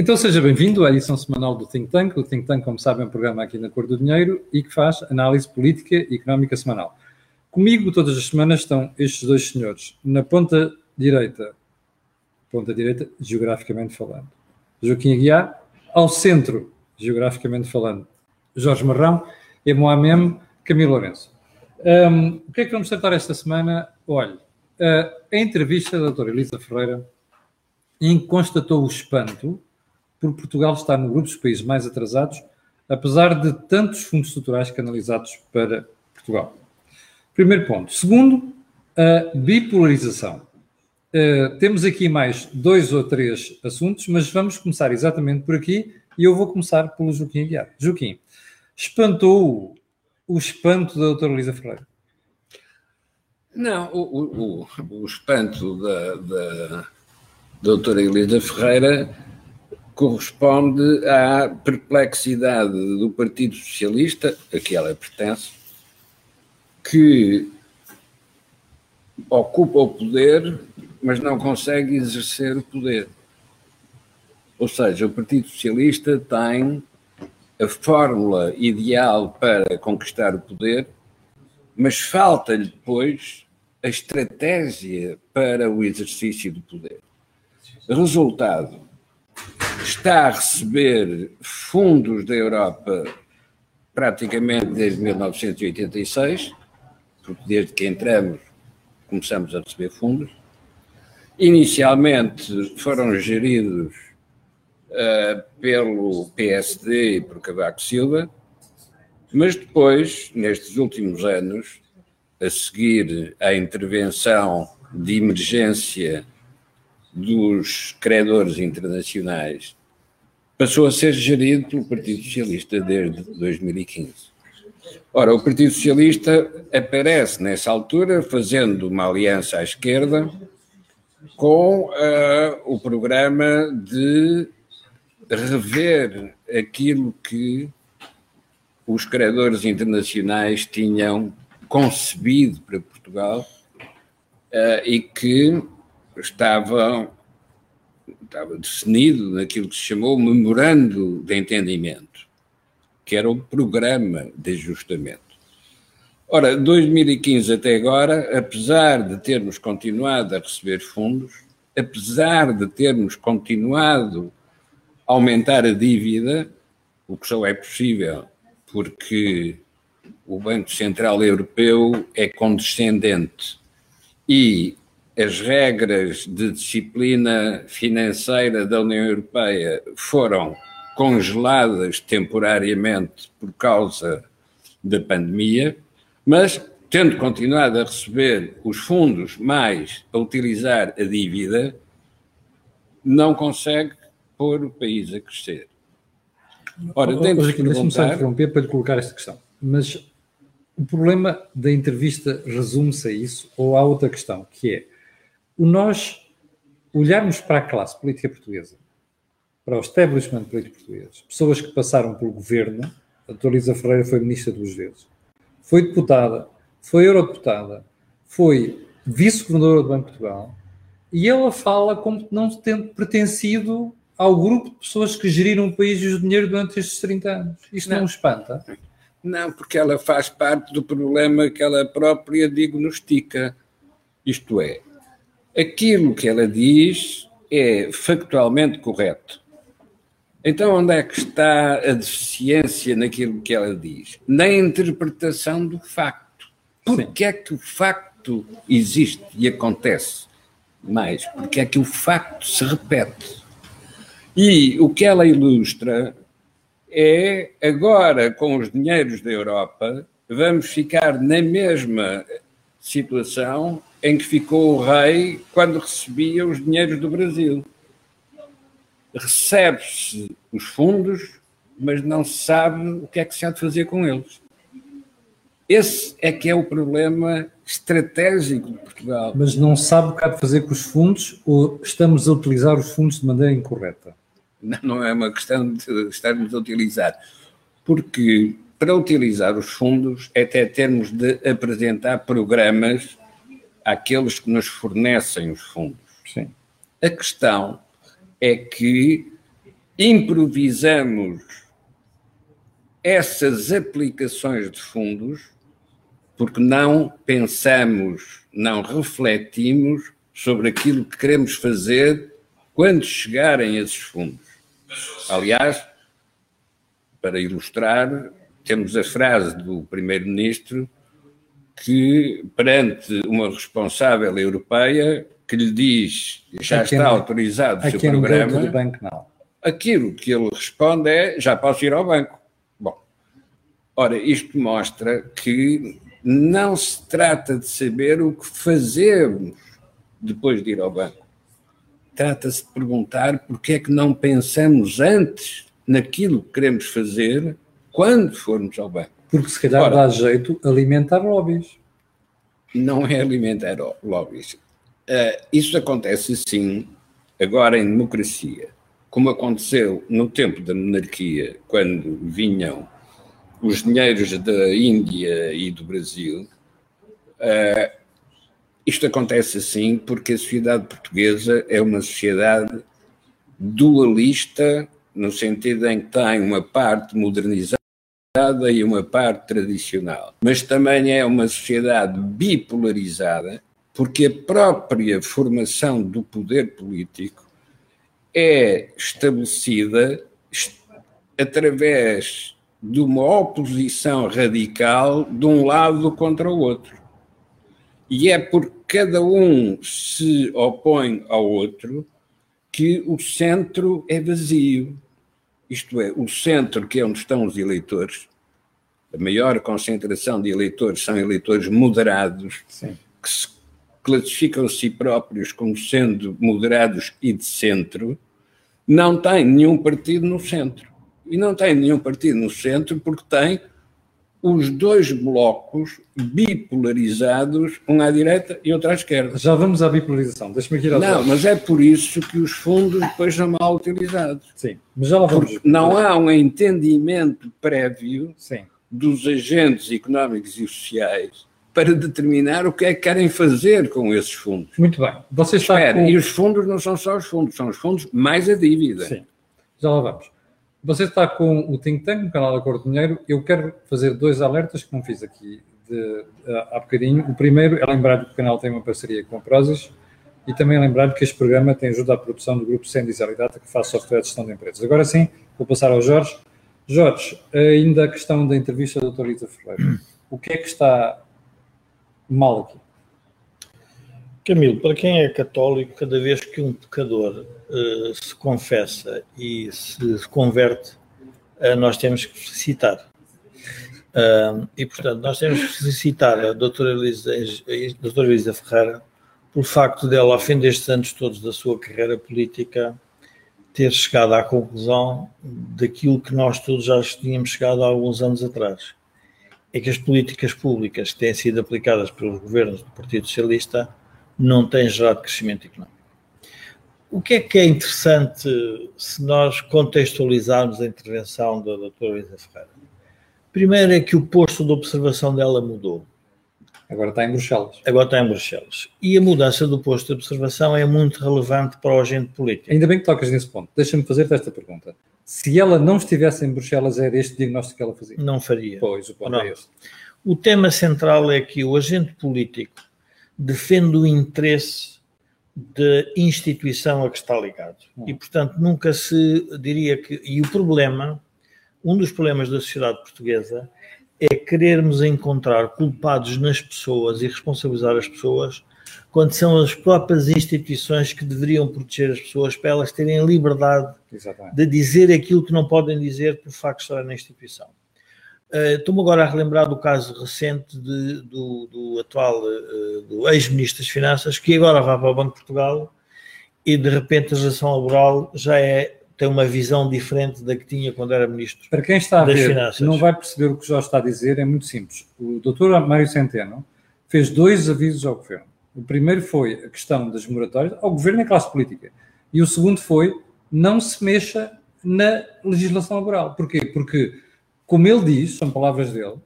Então seja bem-vindo à edição semanal do Think Tank. O Think Tank, como sabem, é um programa aqui na Cor do Dinheiro e que faz análise política e económica semanal. Comigo, todas as semanas, estão estes dois senhores. Na ponta direita, ponta direita, geograficamente falando, Joaquim Aguiar. Ao centro, geograficamente falando, Jorge Marrão. E Moamem Camilo Lourenço. Um, o que é que vamos tratar esta semana? Olha, uh, a entrevista da doutora Elisa Ferreira em constatou o espanto por Portugal estar no grupo dos países mais atrasados, apesar de tantos fundos estruturais canalizados para Portugal. Primeiro ponto. Segundo, a bipolarização. Uh, temos aqui mais dois ou três assuntos, mas vamos começar exatamente por aqui e eu vou começar pelo Joaquim Aguiar. Joaquim, espantou o espanto da doutora Elisa Ferreira? Não, o, o, o espanto da, da doutora Elisa Ferreira corresponde à perplexidade do Partido Socialista, a que ela pertence, que ocupa o poder, mas não consegue exercer o poder. Ou seja, o Partido Socialista tem a fórmula ideal para conquistar o poder, mas falta-lhe depois a estratégia para o exercício do poder. Resultado: está a receber fundos da Europa praticamente desde 1986, porque desde que entramos começamos a receber fundos. Inicialmente foram geridos uh, pelo PSD e por Cavaco Silva, mas depois, nestes últimos anos, a seguir à intervenção de emergência dos credores internacionais passou a ser gerido pelo Partido Socialista desde 2015. Ora, o Partido Socialista aparece nessa altura fazendo uma aliança à esquerda com uh, o programa de rever aquilo que os credores internacionais tinham concebido para Portugal uh, e que estava, estava definido naquilo que se chamou Memorando de Entendimento, que era o programa de ajustamento. Ora, 2015 até agora, apesar de termos continuado a receber fundos, apesar de termos continuado a aumentar a dívida, o que só é possível porque o Banco Central Europeu é condescendente e as regras de disciplina financeira da União Europeia foram congeladas temporariamente por causa da pandemia, mas tendo continuado a receber os fundos mais a utilizar a dívida, não consegue pôr o país a crescer. Ora, oh, oh, perguntar... Deixa-me só interromper para lhe colocar esta questão. Mas o problema da entrevista resume-se a isso, ou há outra questão, que é o nós olharmos para a classe política portuguesa, para o establishment político português, pessoas que passaram pelo governo, a doutora Lisa Ferreira foi ministra duas vezes, foi deputada, foi eurodeputada, foi vice-governadora do Banco de Portugal, e ela fala como não tendo pertencido ao grupo de pessoas que geriram o país e o dinheiro durante estes 30 anos. Isto não, não espanta? Não, porque ela faz parte do problema que ela própria diagnostica. Isto é, aquilo que ela diz é factualmente correto. Então, onde é que está a deficiência naquilo que ela diz? Na interpretação do facto. Porque é que o facto existe e acontece? Mais, porque é que o facto se repete. E o que ela ilustra é agora com os dinheiros da Europa, vamos ficar na mesma situação em que ficou o rei quando recebia os dinheiros do Brasil. Recebe-se os fundos, mas não se sabe o que é que se há de fazer com eles. Esse é que é o problema estratégico de Portugal. Mas não sabe o que há de fazer com os fundos ou estamos a utilizar os fundos de maneira incorreta? Não, não é uma questão de estarmos a utilizar. Porque para utilizar os fundos é até termos de apresentar programas àqueles que nos fornecem os fundos. Sim. A questão é que improvisamos essas aplicações de fundos porque não pensamos, não refletimos sobre aquilo que queremos fazer quando chegarem esses fundos. Aliás, para ilustrar, temos a frase do Primeiro-Ministro que, perante uma responsável europeia, que lhe diz já está autorizado o seu programa, banco, não. aquilo que ele responde é já posso ir ao banco. Bom, ora, isto mostra que não se trata de saber o que fazemos depois de ir ao banco. Trata-se de perguntar porque é que não pensamos antes naquilo que queremos fazer quando formos ao banco. Porque se calhar Ora, dá jeito alimentar lobbies. Não é alimentar lobbies. Uh, isso acontece sim agora em democracia, como aconteceu no tempo da monarquia, quando vinham os dinheiros da Índia e do Brasil. Uh, isto acontece assim porque a sociedade portuguesa é uma sociedade dualista no sentido em que tem uma parte modernizada e uma parte tradicional. Mas também é uma sociedade bipolarizada, porque a própria formação do poder político é estabelecida através de uma oposição radical de um lado contra o outro. E é porque cada um se opõe ao outro que o centro é vazio. Isto é, o centro, que é onde estão os eleitores, a maior concentração de eleitores são eleitores moderados, Sim. que se classificam a si próprios como sendo moderados e de centro, não tem nenhum partido no centro. E não tem nenhum partido no centro porque tem os dois blocos bipolarizados, um à direita e outro à esquerda. Já vamos à bipolarização, deixa-me aqui Não, mas é por isso que os fundos depois são mal utilizados. Sim, mas já lá vamos. Porque não há um entendimento prévio Sim. dos agentes económicos e sociais para determinar o que é que querem fazer com esses fundos. Muito bem. Você está Espera, com... E os fundos não são só os fundos, são os fundos mais a dívida. Sim, já lá vamos. Você está com o Think Tank, no canal da Cor do Dinheiro. Eu quero fazer dois alertas que não fiz aqui de, de, há bocadinho. O primeiro é lembrar que o canal tem uma parceria com a Prozis e também lembrar que este programa tem ajuda à produção do grupo Sendizal e que faz software de gestão de empresas. Agora sim, vou passar ao Jorge. Jorge, ainda a questão da entrevista da doutora Isa Ferreira. O que é que está mal aqui? Camilo, para quem é católico, cada vez que um pecador uh, se confessa e se converte, uh, nós temos que felicitar. Uh, e, portanto, nós temos que felicitar a Elisa, a doutora Elisa Ferreira pelo facto dela, ao fim destes anos todos da sua carreira política, ter chegado à conclusão daquilo que nós todos já tínhamos chegado há alguns anos atrás. É que as políticas públicas que têm sido aplicadas pelos governos do Partido Socialista não tem gerado crescimento económico. O que é que é interessante se nós contextualizarmos a intervenção da doutora Isa Ferreira? Primeiro é que o posto de observação dela mudou. Agora está em Bruxelas. Agora está em Bruxelas. E a mudança do posto de observação é muito relevante para o agente político. Ainda bem que tocas nesse ponto. Deixa-me fazer-te esta pergunta. Se ela não estivesse em Bruxelas, era este diagnóstico que ela fazia? Não faria. Pois, o ponto não. é este. O tema central é que o agente político defende o interesse da instituição a que está ligado. E, portanto, nunca se diria que. E o problema, um dos problemas da sociedade portuguesa é querermos encontrar culpados nas pessoas e responsabilizar as pessoas quando são as próprias instituições que deveriam proteger as pessoas para elas terem a liberdade Exatamente. de dizer aquilo que não podem dizer por facto de estar na instituição. Uh, Estou-me agora a relembrar do caso recente de, do, do, atual uh, do ex-ministro das Finanças, que agora vai para o Banco de Portugal e de repente a legislação laboral já é, tem uma visão diferente da que tinha quando era ministro Para quem está a ver, Finanças. não vai perceber o que o Jorge está a dizer, é muito simples. O doutor Mário Centeno fez dois avisos ao governo. O primeiro foi a questão das moratórias, ao governo e à classe política. E o segundo foi não se mexa na legislação laboral. Porquê? Porque como ele diz, são palavras dele,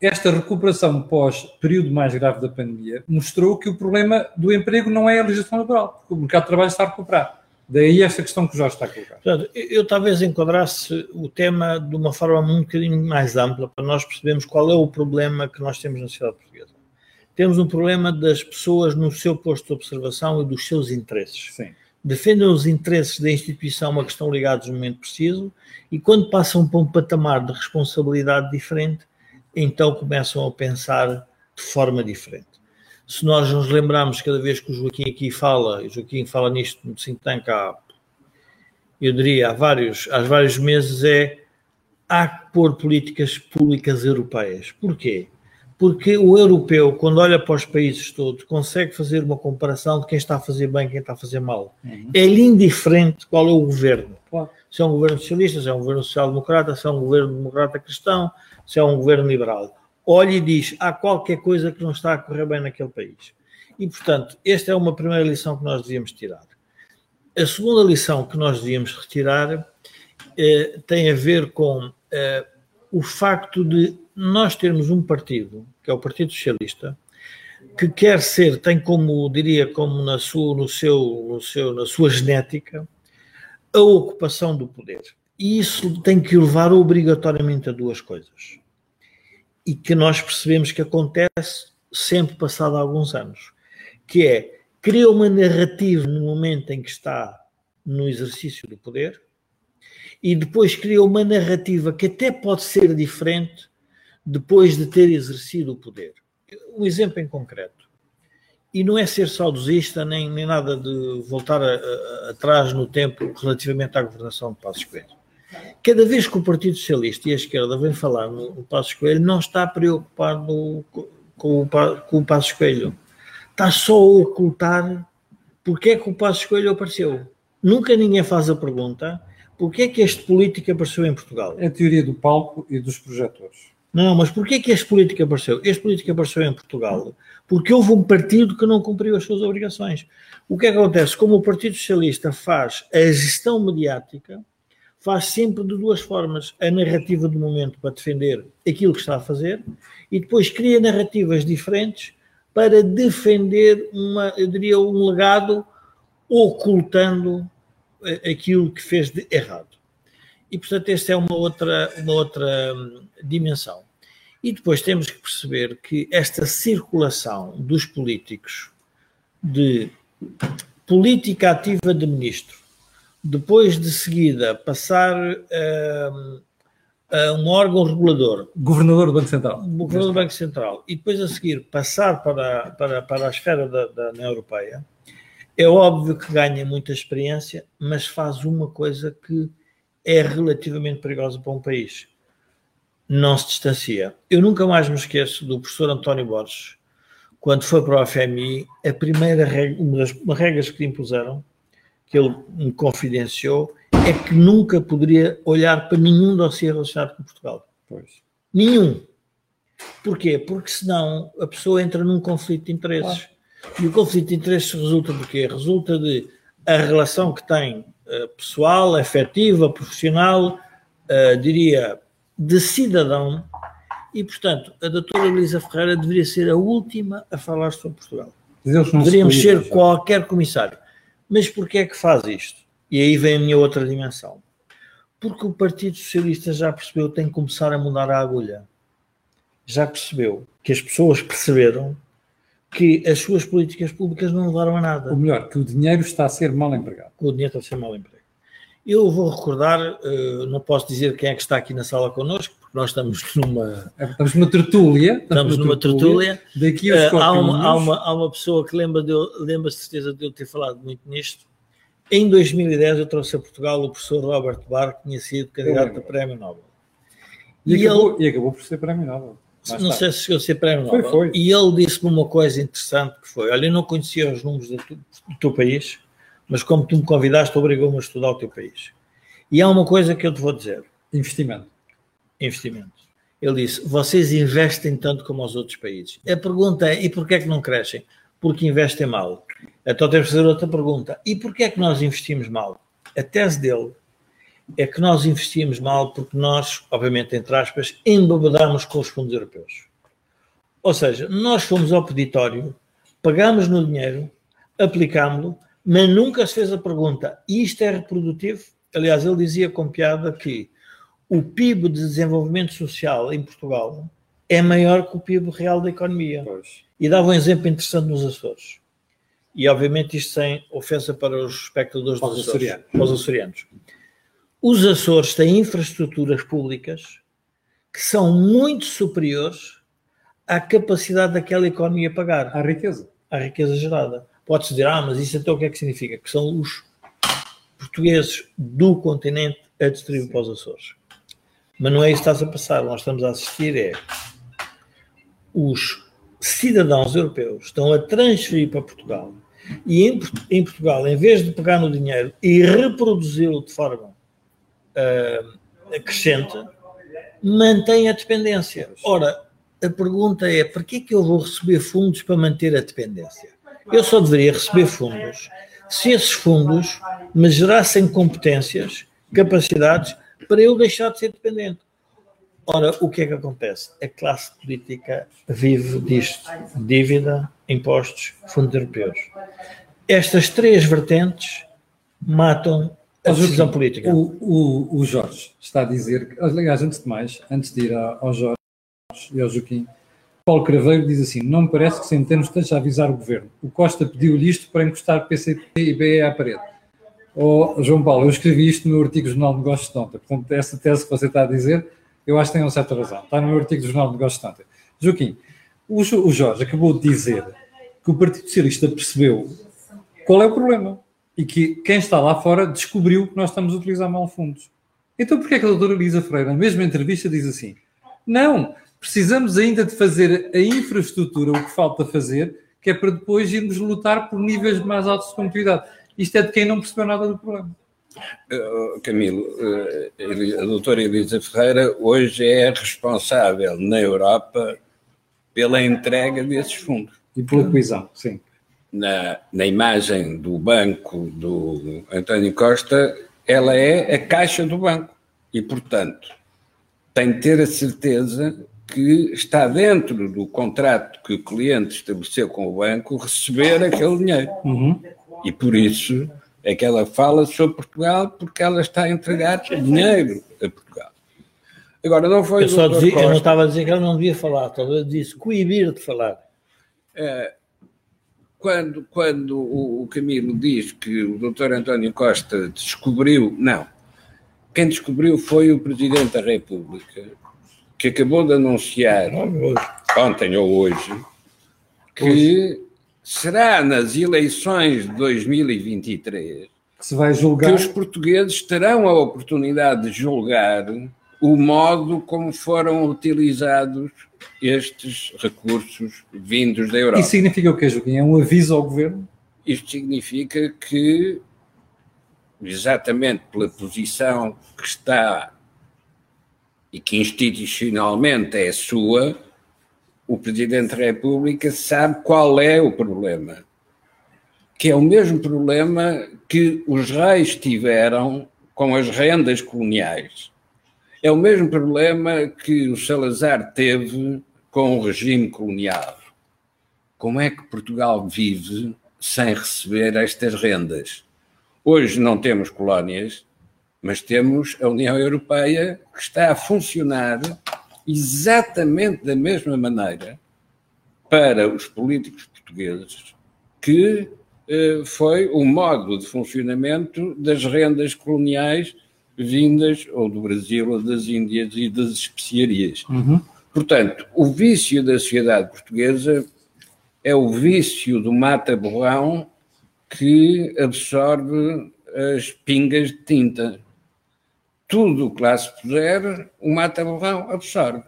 esta recuperação pós-período mais grave da pandemia mostrou que o problema do emprego não é a legislação laboral, porque o mercado de trabalho está a recuperar. Daí esta questão que o Jorge está a colocar. Portanto, eu, eu talvez enquadrasse o tema de uma forma um bocadinho mais ampla para nós percebermos qual é o problema que nós temos na sociedade portuguesa. Temos um problema das pessoas no seu posto de observação e dos seus interesses. Sim. Defendem os interesses da instituição a que estão ligados no momento preciso e quando passam para um patamar de responsabilidade diferente, então começam a pensar de forma diferente. Se nós nos lembrarmos cada vez que o Joaquim aqui fala, o Joaquim fala nisto no think tank há, eu diria, há vários, há vários meses, é há que pôr políticas públicas europeias. Porquê? Porque o europeu, quando olha para os países todos, consegue fazer uma comparação de quem está a fazer bem e quem está a fazer mal. Uhum. É indiferente qual é o governo. Claro. Se é um governo socialista, se é um governo social-democrata, se é um governo democrata cristão, se é um governo liberal olha e diz: há qualquer coisa que não está a correr bem naquele país. E, portanto, esta é uma primeira lição que nós devíamos tirar. A segunda lição que nós devíamos retirar eh, tem a ver com eh, o facto de nós termos um partido, que é o Partido Socialista, que quer ser, tem como, diria, como na sua, no seu, no seu, na sua genética, a ocupação do poder. E isso tem que levar obrigatoriamente a duas coisas e que nós percebemos que acontece sempre passado alguns anos, que é cria uma narrativa no momento em que está no exercício do poder e depois cria uma narrativa que até pode ser diferente depois de ter exercido o poder. Um exemplo em concreto. E não é ser saudosista nem, nem nada de voltar a, a, atrás no tempo relativamente à governação de Passos Coelho. Cada vez que o Partido Socialista e a esquerda vêm falar no, no Passo Coelho, não está preocupado com, o, com o Passo Coelho. Está só a ocultar porque é que o Passo Coelho apareceu. Nunca ninguém faz a pergunta porque é que este político apareceu em Portugal. É a teoria do palco e dos projetores. Não, mas é que este político apareceu? Este político apareceu em Portugal porque houve um partido que não cumpriu as suas obrigações. O que é que acontece? Como o Partido Socialista faz a gestão mediática, faz sempre de duas formas. A narrativa do momento para defender aquilo que está a fazer e depois cria narrativas diferentes para defender uma, eu diria, um legado ocultando eh, aquilo que fez de errado. E, portanto, esta é uma outra, uma outra hum, dimensão. E depois temos que perceber que esta circulação dos políticos de política ativa de ministro depois de seguida passar uh, a um órgão regulador. Governador do Banco Central. Governador do Banco Central. E depois a seguir passar para, para, para a esfera da, da União Europeia, é óbvio que ganha muita experiência, mas faz uma coisa que é relativamente perigosa para um país. Não se distancia. Eu nunca mais me esqueço do professor António Borges, quando foi para o FMI, a primeira regra, uma das regras que lhe impuseram que ele me confidenciou é que nunca poderia olhar para nenhum dossiê relacionado com Portugal. Pois. Nenhum. Porquê? Porque senão a pessoa entra num conflito de interesses. E o conflito de interesses resulta de quê? Resulta de a relação que tem uh, pessoal, afetiva, profissional, uh, diria, de cidadão, e portanto a doutora Elisa Ferreira deveria ser a última a falar sobre Portugal. Deveríamos ser qualquer comissário. Mas porquê é que faz isto? E aí vem a minha outra dimensão. Porque o Partido Socialista já percebeu que tem que começar a mudar a agulha. Já percebeu que as pessoas perceberam que as suas políticas públicas não levaram a nada. Ou melhor, que o dinheiro está a ser mal empregado. Que o dinheiro está a ser mal empregado. Eu vou recordar, uh, não posso dizer quem é que está aqui na sala connosco, porque nós estamos numa. Estamos numa tertúlia. Estamos, estamos numa tertúlia. Daqui uh, há, uma, há, uma, há uma pessoa que lembra de eu, lembra certeza de eu ter falado muito nisto. Em 2010 eu trouxe a Portugal o professor Robert Barr, que tinha sido candidato a prémio Nobel. E, e, acabou, ele, e acabou por ser prémio Nobel. Mais não tarde. sei se chegou a ser prémio Nobel. Foi, foi. E ele disse-me uma coisa interessante que foi, olha, eu não conhecia os números do, do teu país, mas como tu me convidaste, obrigou-me a estudar o teu país. E há uma coisa que eu te vou dizer. Investimento. Investimento. Ele disse, vocês investem tanto como os outros países. A pergunta é, e porquê é que não crescem? Porque investem mal. Então temos que fazer outra pergunta. E porquê é que nós investimos mal? A tese dele é que nós investimos mal porque nós, obviamente, entre aspas, embebedamos com os fundos europeus. Ou seja, nós fomos ao peditório, pagámos no dinheiro, aplicámos-lo, mas nunca se fez a pergunta: isto é reprodutivo? Aliás, ele dizia com piada que o PIB de desenvolvimento social em Portugal é maior que o PIB real da economia. Pois. E dava um exemplo interessante nos Açores. E obviamente isto sem ofensa para os espectadores dos Açores, os açorianos. Os Açores têm infraestruturas públicas que são muito superiores à capacidade daquela economia pagar. À riqueza. À riqueza gerada. Pode-se dizer, ah, mas isso então o que é que significa? Que são os portugueses do continente a distribuir para os Açores. Mas não é isso que está a passar. Nós estamos a assistir é os cidadãos europeus estão a transferir para Portugal e em, em Portugal, em vez de pegar no dinheiro e reproduzi-lo de forma uh, crescente, mantém a dependência. Ora, a pergunta é: para que é que eu vou receber fundos para manter a dependência? Eu só deveria receber fundos se esses fundos me gerassem competências, capacidades para eu deixar de ser dependente. Ora, o que é que acontece? A classe política vive disto: dívida, impostos, fundos europeus. Estas três vertentes matam a decisão política. O, o, o, Jorge está a dizer, que, aliás, antes de mais, antes de ir ao Jorge e ao Joaquim, Paulo Craveiro diz assim: Não me parece que Centeno esteja a avisar o governo. O Costa pediu-lhe isto para encostar PCP e BE à parede. Oh, João Paulo, eu escrevi isto no meu artigo do Jornal de Negócios de ontem. Portanto, essa tese que você está a dizer, eu acho que tem uma certa razão. Está no meu artigo do Jornal de Negócios de ontem. Joaquim, o, o Jorge acabou de dizer que o Partido Socialista percebeu qual é o problema e que quem está lá fora descobriu que nós estamos a utilizar mal fundos. Então, porquê é que a doutora Elisa Freire, na mesma entrevista, diz assim: não, precisamos ainda de fazer a infraestrutura, o que falta fazer, que é para depois irmos lutar por níveis mais altos de competitividade. Isto é de quem não percebeu nada do problema. Uh, Camilo, uh, a doutora Elisa Ferreira hoje é responsável na Europa pela entrega desses fundos. E pela coesão, sim na, na imagem do banco do António Costa, ela é a caixa do banco. E, portanto, tem de ter a certeza que está dentro do contrato que o cliente estabeleceu com o banco receber aquele dinheiro. Uhum. E por isso é que ela fala sobre Portugal, porque ela está a entregar dinheiro a Portugal. Agora, não foi. Eu, só dizia, eu não estava a dizer que ela não devia falar, talvez disse coibir de falar. É, quando, quando o, o Camilo diz que o doutor António Costa descobriu, não. Quem descobriu foi o Presidente da República, que acabou de anunciar ontem ou hoje que será nas eleições de 2023 que, se vai julgar... que os portugueses terão a oportunidade de julgar o modo como foram utilizados estes recursos vindos da Europa. Isso significa o quê, Joaquim? É um aviso ao governo? Isto significa que, exatamente pela posição que está e que institucionalmente é sua, o Presidente da República sabe qual é o problema. Que é o mesmo problema que os reis tiveram com as rendas coloniais é o mesmo problema que o Salazar teve com o regime colonial. Como é que Portugal vive sem receber estas rendas? Hoje não temos colónias, mas temos a União Europeia que está a funcionar exatamente da mesma maneira para os políticos portugueses que eh, foi o modo de funcionamento das rendas coloniais vindas ou do Brasil ou das Índias e das especiarias. Uhum. Portanto, o vício da sociedade portuguesa é o vício do mata-borrão que absorve as pingas de tinta. Tudo o que lá se puser, o mata-borrão absorve.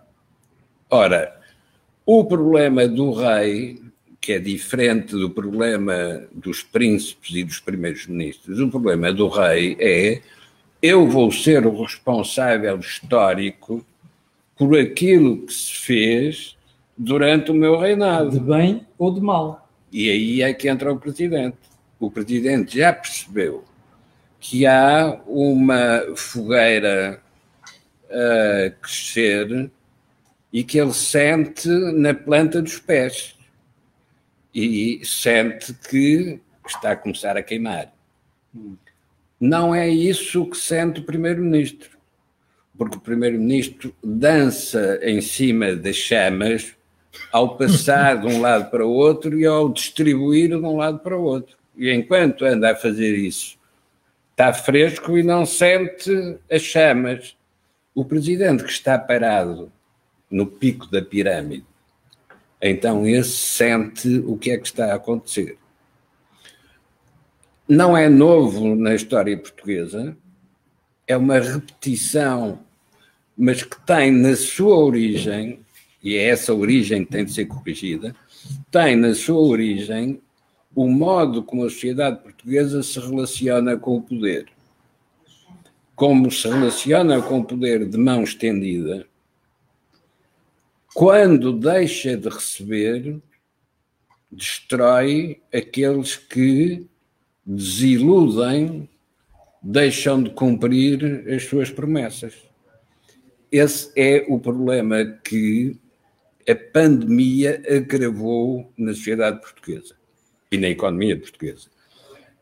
Ora, o problema do rei, que é diferente do problema dos príncipes e dos primeiros ministros, o problema do rei é eu vou ser o responsável histórico por aquilo que se fez durante o meu reinado. De bem ou de mal. E aí é que entra o presidente. O presidente já percebeu que há uma fogueira a crescer e que ele sente na planta dos pés. E sente que está a começar a queimar. Não é isso que sente o Primeiro-Ministro, porque o Primeiro-Ministro dança em cima das chamas ao passar de um lado para o outro e ao distribuir de um lado para o outro. E enquanto anda a fazer isso, está fresco e não sente as chamas. O presidente que está parado no pico da pirâmide, então esse sente o que é que está a acontecer. Não é novo na história portuguesa, é uma repetição, mas que tem na sua origem, e é essa origem que tem de ser corrigida, tem na sua origem o modo como a sociedade portuguesa se relaciona com o poder. Como se relaciona com o poder de mão estendida, quando deixa de receber, destrói aqueles que desiludem, deixam de cumprir as suas promessas. Esse é o problema que a pandemia agravou na sociedade portuguesa e na economia portuguesa.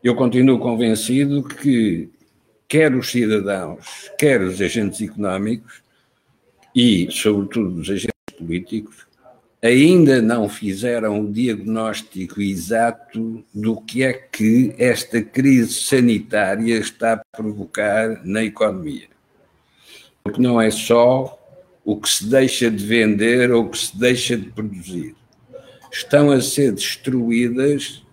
Eu continuo convencido que quer os cidadãos, quer os agentes económicos e, sobretudo, os agentes políticos, ainda não fizeram o diagnóstico exato do que é que esta crise sanitária está a provocar na economia. Porque não é só o que se deixa de vender ou o que se deixa de produzir. Estão a ser destruídas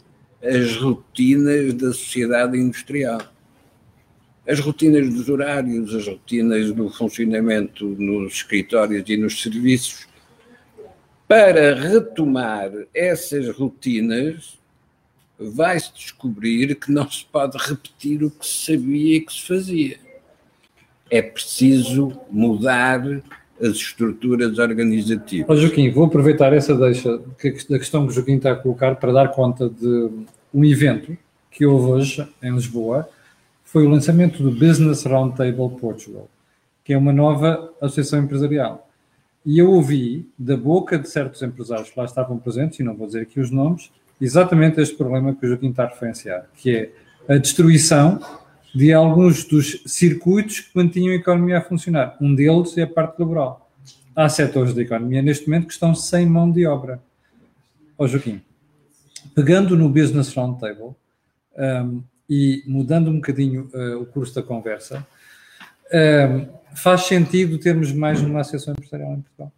as rotinas da sociedade industrial. As rotinas dos horários, as rotinas do funcionamento nos escritórios e nos serviços para retomar essas rotinas, vai-se descobrir que não se pode repetir o que se sabia e que se fazia. É preciso mudar as estruturas organizativas. Oh, Joaquim, vou aproveitar essa deixa da questão que o Joaquim está a colocar para dar conta de um evento que houve hoje em Lisboa. Foi o lançamento do Business Roundtable Portugal, que é uma nova associação empresarial e eu ouvi da boca de certos empresários que lá estavam presentes, e não vou dizer aqui os nomes, exatamente este problema que o Joaquim está a referenciar, que é a destruição de alguns dos circuitos que mantinham a economia a funcionar. Um deles é a parte laboral. Há setores da economia neste momento que estão sem mão de obra. Ó oh, Joaquim, pegando no Business Roundtable um, e mudando um bocadinho uh, o curso da conversa, um, faz sentido termos mais uma associação empresarial em Portugal?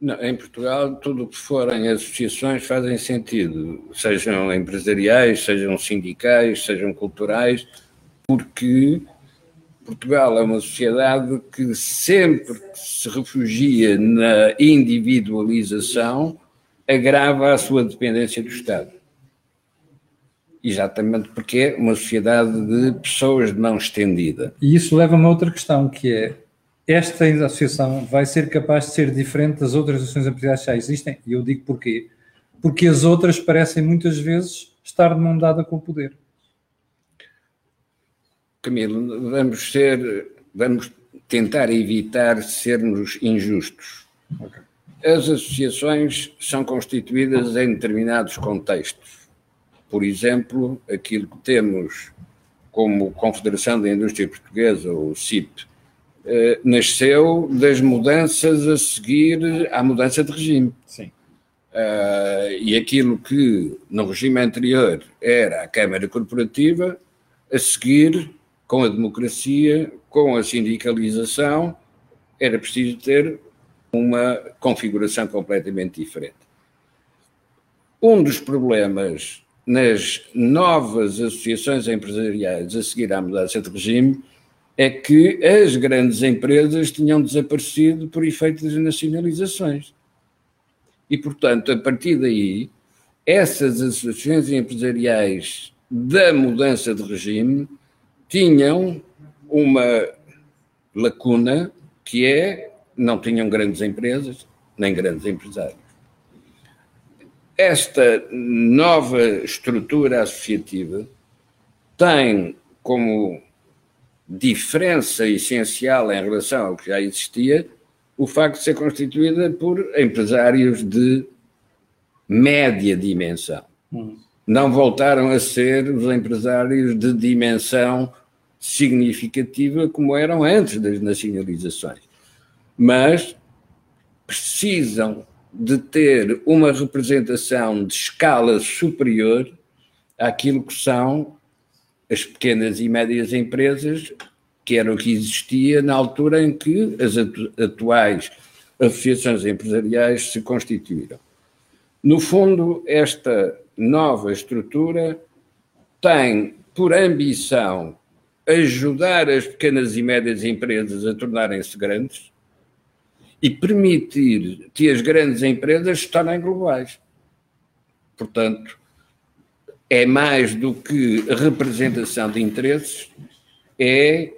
Não, em Portugal, tudo o que forem associações fazem sentido, sejam empresariais, sejam sindicais, sejam culturais, porque Portugal é uma sociedade que sempre que se refugia na individualização agrava a sua dependência do Estado. Exatamente porque é uma sociedade de pessoas de mão estendida. E isso leva-me a outra questão, que é esta associação vai ser capaz de ser diferente das outras associações empresariais que já existem? E eu digo porquê? Porque as outras parecem muitas vezes estar de mão dada com o poder. Camilo, vamos ser, vamos tentar evitar sermos injustos. Okay. As associações são constituídas em determinados contextos por exemplo, aquilo que temos como Confederação da Indústria Portuguesa, ou CIP, eh, nasceu das mudanças a seguir à mudança de regime. Sim. Uh, e aquilo que no regime anterior era a Câmara Corporativa, a seguir, com a democracia, com a sindicalização, era preciso ter uma configuração completamente diferente. Um dos problemas nas novas associações empresariais a seguir à mudança de regime é que as grandes empresas tinham desaparecido por efeito das nacionalizações. E, portanto, a partir daí, essas associações empresariais da mudança de regime tinham uma lacuna que é não tinham grandes empresas nem grandes empresários. Esta nova estrutura associativa tem como diferença essencial em relação ao que já existia o facto de ser constituída por empresários de média dimensão. Hum. não voltaram a ser os empresários de dimensão significativa como eram antes das nacionalizações. Mas precisam de ter uma representação de escala superior àquilo que são as pequenas e médias empresas, que era o que existia na altura em que as atuais associações empresariais se constituíram. No fundo, esta nova estrutura tem por ambição ajudar as pequenas e médias empresas a tornarem-se grandes e permitir que as grandes empresas se tornem globais. Portanto, é mais do que representação de interesses, é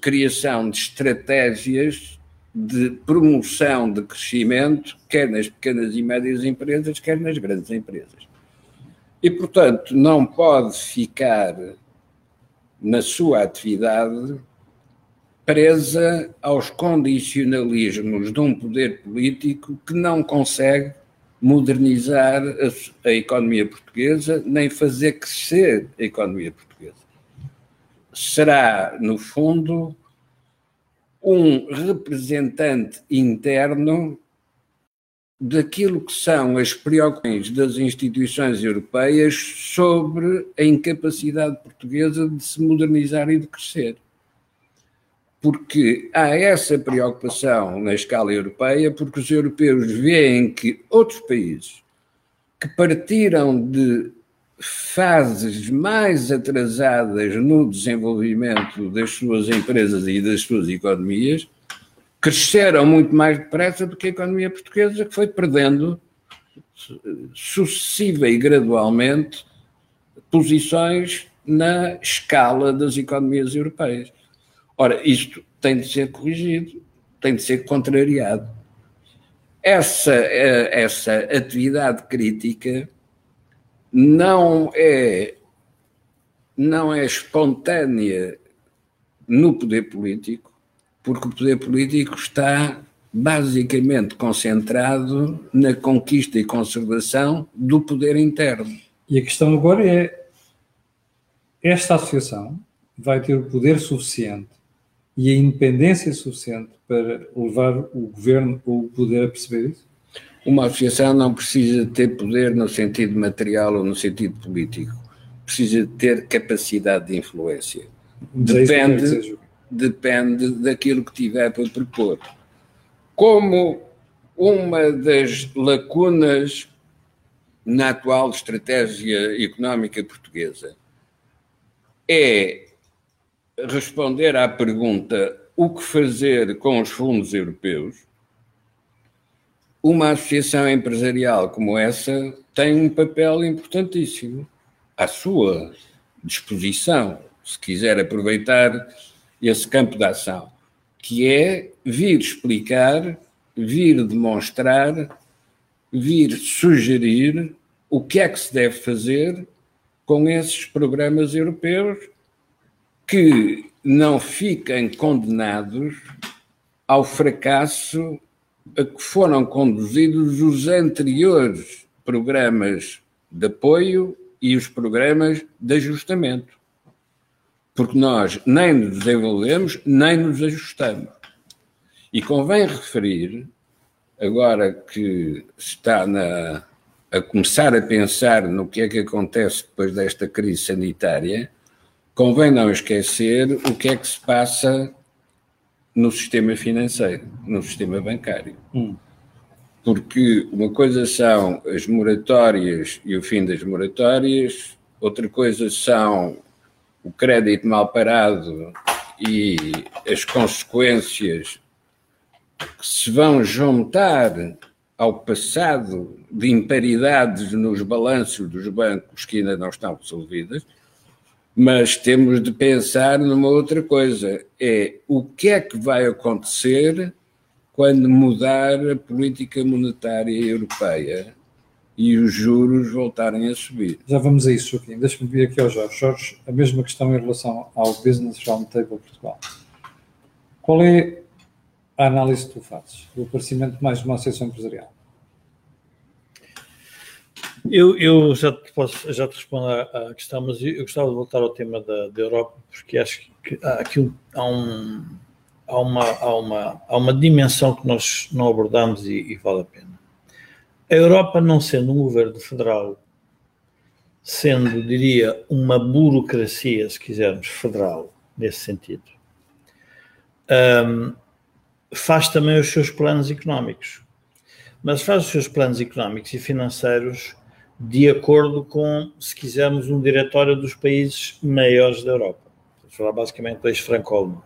criação de estratégias de promoção de crescimento, quer nas pequenas e médias empresas, quer nas grandes empresas. E, portanto, não pode ficar na sua atividade presa aos condicionalismos de um poder político que não consegue modernizar a, a, economia portuguesa nem fazer crescer a economia portuguesa. Será, no fundo, um representante interno daquilo que são as preocupações das instituições europeias sobre a incapacidade portuguesa de se modernizar e de crescer. Porque há essa preocupação na escala europeia, porque os europeus veem que outros países que partiram de fases mais atrasadas no desenvolvimento das suas empresas e das suas economias cresceram muito mais depressa do que a economia portuguesa, que foi perdendo sucessiva e gradualmente posições na escala das economias europeias. Ora, isto tem de ser corrigido, tem de ser contrariado. Essa, eh, essa atividade crítica não é, não é espontânea no poder político, porque o poder político está basicamente concentrado na conquista e conservação do poder interno. E a questão agora é: esta associação vai ter o poder suficiente e a independência suficiente para levar o governo ou o poder a perceber isso? Uma associação não precisa ter poder no sentido material ou no sentido político. Precisa ter capacidade de influência. Depende, depende daquilo que tiver para propor. Como uma das lacunas na atual estratégia económica portuguesa é responder à pergunta o que fazer com os fundos europeus, uma associação empresarial como essa tem um papel importantíssimo à sua disposição, se quiser aproveitar esse campo de ação, que é vir explicar, vir demonstrar, vir sugerir o que é que se deve fazer com esses programas europeus que não fiquem condenados ao fracasso a que foram conduzidos os anteriores programas de apoio e os programas de ajustamento. Porque nós nem nos desenvolvemos, nem nos ajustamos. E convém referir, agora que está na, a começar a pensar no que é que acontece depois desta crise sanitária, convém não esquecer o que é que se passa no sistema financeiro, no sistema bancário. Hum. Porque uma coisa são as moratórias e o fim das moratórias, outra coisa são o crédito mal parado e as consequências que se vão juntar ao passado de imparidades nos balanços dos bancos que ainda não estão resolvidas, mas temos de pensar numa outra coisa: é o que é que vai acontecer quando mudar a política monetária europeia e os juros voltarem a subir. Já vamos a isso, Joaquim. Deixa-me vir aqui ao Jorge. Jorge, a mesma questão em relação ao Business Roundtable Portugal. Qual é a análise que tu fazes do aparecimento de mais uma associação empresarial? Eu, eu já, te posso, já te respondo à, questão, mas eu, eu, gostava de voltar ao tema da, da Europa, porque acho que há, aqui há, um, há, uma, há, uma, há uma dimensão que nós não abordamos e, e vale a pena. A Europa, não sendo um governo federal, sendo, diria, uma burocracia, se quisermos, federal, nesse sentido, um, faz também os seus planos económicos. Mas faz os seus planos económicos e financeiros de acordo com, se quisermos, um diretório dos países maiores da Europa. Vamos falar basicamente do ex-franco-alemão.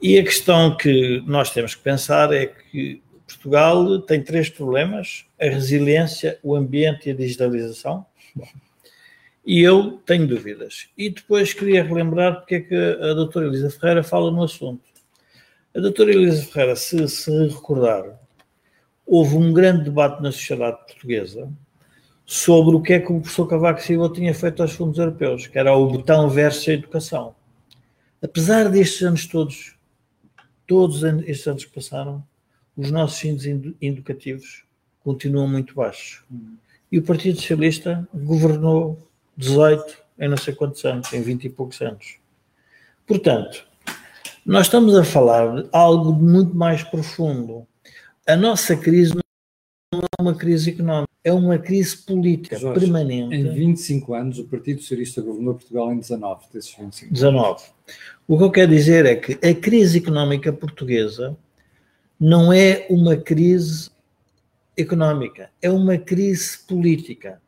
E a questão que nós temos que pensar é que Portugal tem três problemas: a resiliência, o ambiente e a digitalização. E eu tenho dúvidas. E depois queria relembrar porque é que a doutora Elisa Ferreira fala no assunto. A doutora Elisa Ferreira, se se recordar, houve um grande debate na sociedade portuguesa sobre o que é que o professor Cavaco Silva tinha feito aos fundos europeus, que era o botão versus a educação. Apesar destes anos todos, todos estes anos que passaram, os nossos índices educativos continuam muito baixos. E o Partido Socialista governou 18 em não sei quantos anos, em 20 e poucos anos. Portanto, nós estamos a falar de algo muito mais profundo. A nossa crise não é uma crise económica, é uma crise política Jorge, permanente. Em 25 anos, o Partido Socialista governou Portugal em 19 desses 25. 19. O que eu quero dizer é que a crise económica portuguesa não é uma crise económica, é uma crise política.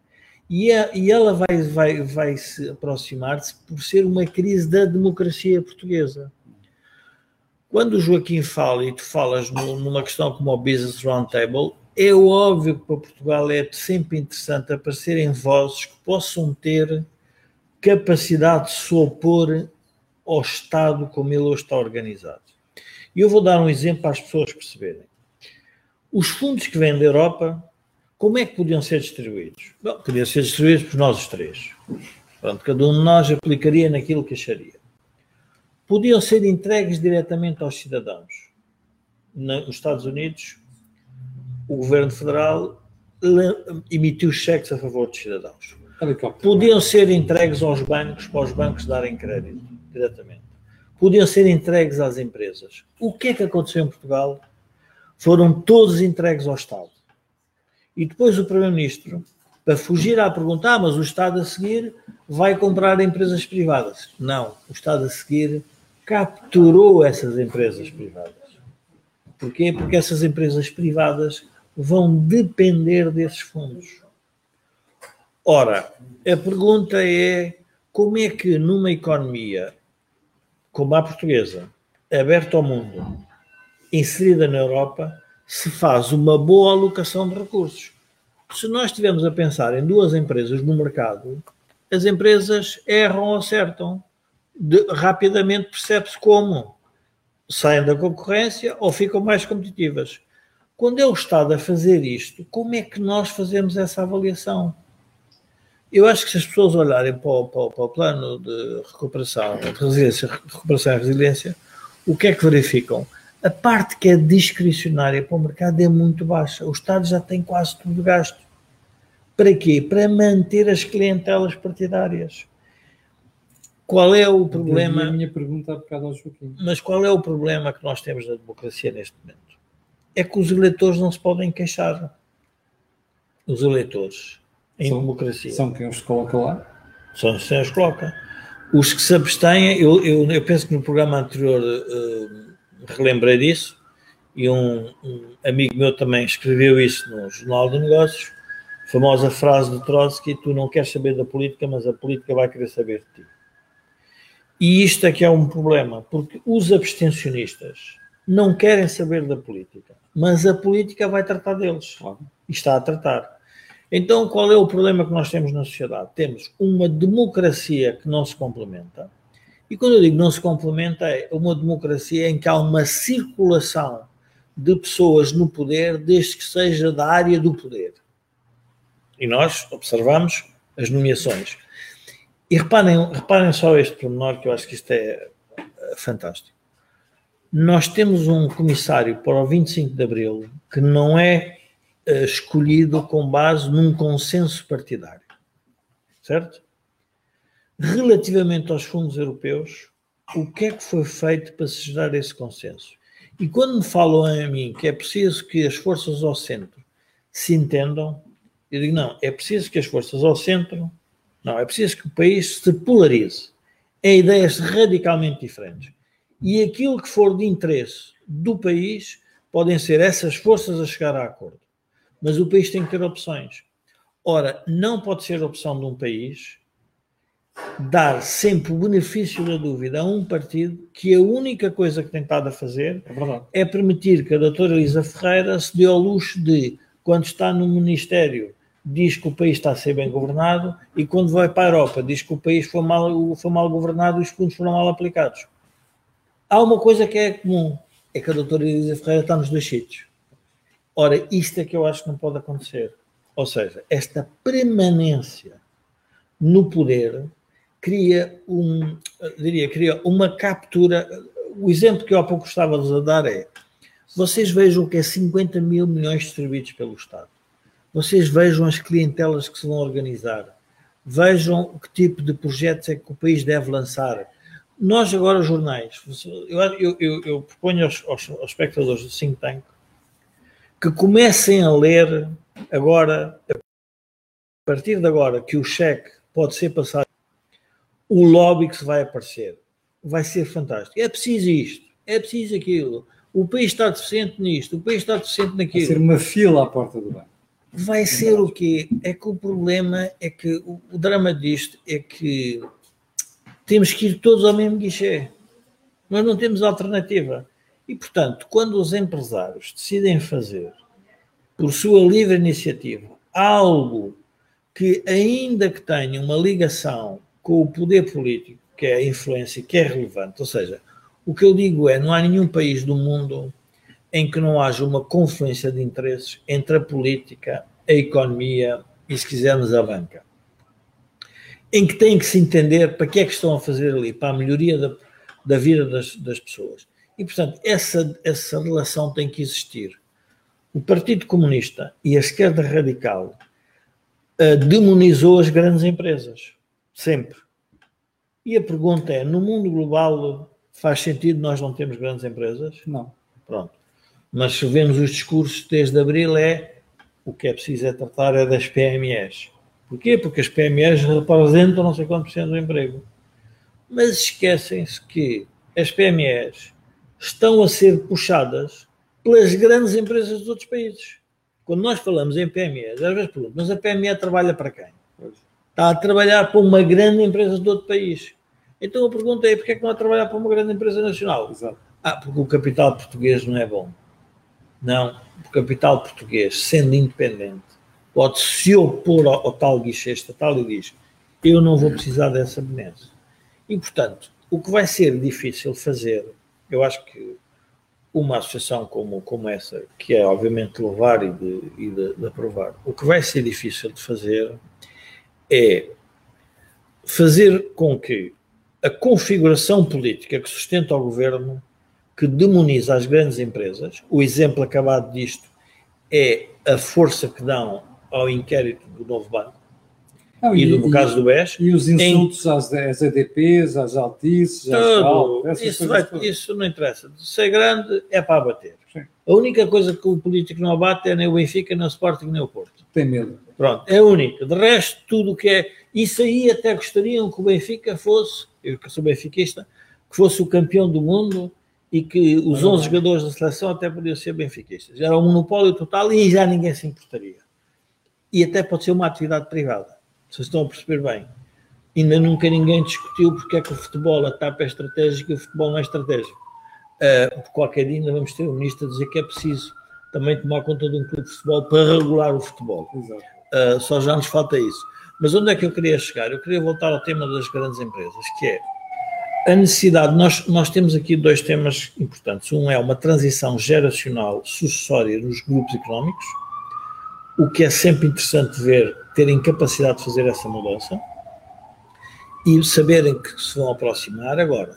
E, é, e ela vai, vai, vai se aproximar-se por ser uma crise da democracia portuguesa. Quando o Joaquim fala e tu falas no, numa questão como o Business Roundtable, é óbvio que para Portugal é sempre interessante aparecerem vozes que possam ter capacidade de se opor ao Estado como ele hoje está organizado. E eu vou dar um exemplo para as pessoas perceberem. Os fundos que vêm da Europa, como é que podiam ser distribuídos? Bom, podiam ser distribuídos por nós os três. Pronto, cada um de nós aplicaria naquilo que acharia podiam ser entregues diretamente aos cidadãos. Nos Estados Unidos, o governo federal emitiu cheques a favor dos cidadãos. Podiam ser entregues aos bancos para os bancos darem crédito diretamente. Podiam ser entregues às empresas. O que é que aconteceu em Portugal? Foram todos entregues ao Estado. E depois o Primeiro-Ministro, para fugir à pergunta, ah, mas o Estado a seguir vai comprar empresas privadas. Não, o Estado a seguir capturou essas empresas privadas. Porquê? Porque essas empresas privadas vão depender desses fundos. Ora, a pergunta é como é que numa economia como a portuguesa, aberta ao mundo, inserida na Europa, se faz uma boa alocação de recursos? Se nós estivermos a pensar em duas empresas no mercado, as empresas erram ou acertam de, rapidamente percebe-se como saem da concorrência ou ficam mais competitivas. Quando é o Estado a fazer isto, como é que nós fazemos essa avaliação? Eu acho que se as pessoas olharem para o, para o, para o plano de recuperação, de resiliência, recuperação e resiliência, o que é que verificam? A parte que é discricionária para o mercado é muito baixa. O Estado já tem quase tudo gasto. Para quê? Para manter as clientelas partidárias. Qual é o problema? A minha pergunta Joaquim. Mas qual é o problema que nós temos na democracia neste momento? É que os eleitores não se podem queixar. Os eleitores em são, democracia. São quem os coloca lá? São quem os coloca. Os que se abstêm, eu, eu, eu penso que no programa anterior uh, relembrei disso, e um, um, amigo meu também escreveu isso no Jornal de Negócios, famosa frase do Trotsky: Tu não queres saber da política, mas a política vai querer saber de ti. E isto é que é um problema, porque os abstencionistas não querem saber da política, mas a política vai tratar deles. E está a tratar. Então, qual é o problema que nós temos na sociedade? Temos uma democracia que não se complementa. E quando eu digo não se complementa, é uma democracia em que há uma circulação de pessoas no poder, desde que seja da área do poder. E nós observamos as nomeações. E reparem, reparem só este pormenor, que eu acho que isto é fantástico. Nós temos um comissário para o 25 de Abril que não é uh, escolhido com base num consenso partidário. Certo? Relativamente aos fundos europeus, o que é que foi feito para se gerar esse consenso? E quando me falam a mim que é preciso que as forças ao centro se entendam, eu digo, não, é preciso que as forças ao centro, não, é preciso que o país se polarize em ideias radicalmente diferentes. E aquilo que for de interesse do país podem ser essas forças a chegar a acordo. Mas o país tem que ter opções. Ora, não pode ser opção de um país dar sempre o benefício da dúvida a um partido que a única coisa que tem estado a fazer é, é permitir que a doutora Elisa Ferreira se dê ao luxo de, quando está no Ministério, diz que o país está a ser bem governado e quando vai para a Europa diz que o país foi mal, foi mal governado e os fundos foram mal aplicados. Há uma coisa que é comum, é que a doutora Elisa Ferreira está nos dois sítios. Ora, isto é que eu acho que não pode acontecer. Ou seja, esta permanência no poder cria um, diria, cria uma captura. O exemplo que eu há pouco estava a dar é: vocês vejam o que é 50 mil milhões distribuídos pelo Estado. Vocês vejam as clientelas que se vão organizar. Vejam que tipo de projetos é que o país deve lançar. Nós agora, jornais, eu, eu, eu, proponho aos, aos, aos espectadores do Think Tank que comecem a ler agora, a partir de agora, que o cheque pode ser passado, o lobby que se vai aparecer vai ser fantástico. É preciso isto, é preciso aquilo. O país está deficiente nisto, o país está deficiente naquilo. Vai ser uma fila à porta do banco. Vai ser o quê? É que o problema é que o, o drama disto é que temos que ir todos ao mesmo guichê. Nós não temos alternativa. E, portanto, quando os empresários decidem fazer, por sua livre iniciativa, algo que, ainda que tenha uma ligação com o poder político, que é a influência, que é relevante, ou seja, o que eu digo é: não há nenhum país do mundo em que não haja uma confluência de interesses entre a política, a economia e, se quisermos, a banca. Em que têm que se entender para que é que estão a fazer ali, para a melhoria da, da vida das, das pessoas. E, portanto, essa, essa relação tem que existir. O Partido Comunista e a esquerda radical uh, demonizou as grandes empresas, sempre. E a pergunta é: no mundo global faz sentido nós não termos grandes empresas? Não. Pronto. Mas se vemos os discursos desde abril, é o que é preciso é tratar é das PMEs. Porquê? Porque as PMEs representam não sei quanto por cento do emprego. Mas esquecem-se que as PMEs estão a ser puxadas pelas grandes empresas dos outros países. Quando nós falamos em PME, às vezes pergunto, mas a PME trabalha para quem? Está a trabalhar para uma grande empresa de outro país. Então a pergunta é, porquê é que não a trabalhar para uma grande empresa nacional? Exato. Ah, porque o capital português não é bom. Não, o capital português, sendo independente, pode se opor ao, ao tal guichê estatal e diz, eu não vou precisar dessa benesse. E, portanto, o que vai ser difícil fazer eu acho que uma associação como, como essa, que é obviamente levar e, de, e de, de aprovar, o que vai ser difícil de fazer é fazer com que a configuração política que sustenta o governo, que demoniza as grandes empresas, o exemplo acabado disto é a força que dão ao inquérito do novo banco, não, e, e, no caso do BES. E os insultos em, às, às EDPs, às Altices, às Val, isso, vai, isso não interessa. Ser grande é para abater. Sim. A única coisa que o político não abate é nem o Benfica, nem o Sporting, nem o Porto. Tem medo. Pronto, é a única. De resto, tudo o que é. Isso aí até gostariam que o Benfica fosse, eu que sou benfiquista, que fosse o campeão do mundo e que os 11 jogadores da seleção até podiam ser benfiquistas. Era um monopólio total e já ninguém se importaria. E até pode ser uma atividade privada. Vocês estão a perceber bem. Ainda nunca ninguém discutiu porque é que o futebol, a TAP é estratégico e o futebol não é estratégico. Uh, qualquer dia ainda vamos ter um ministro a dizer que é preciso também tomar conta de um clube de futebol para regular o futebol. Uh, só já nos falta isso. Mas onde é que eu queria chegar? Eu queria voltar ao tema das grandes empresas, que é a necessidade. Nós, nós temos aqui dois temas importantes. Um é uma transição geracional sucessória nos grupos económicos, o que é sempre interessante ver terem capacidade de fazer essa mudança e saberem que se vão aproximar. Agora,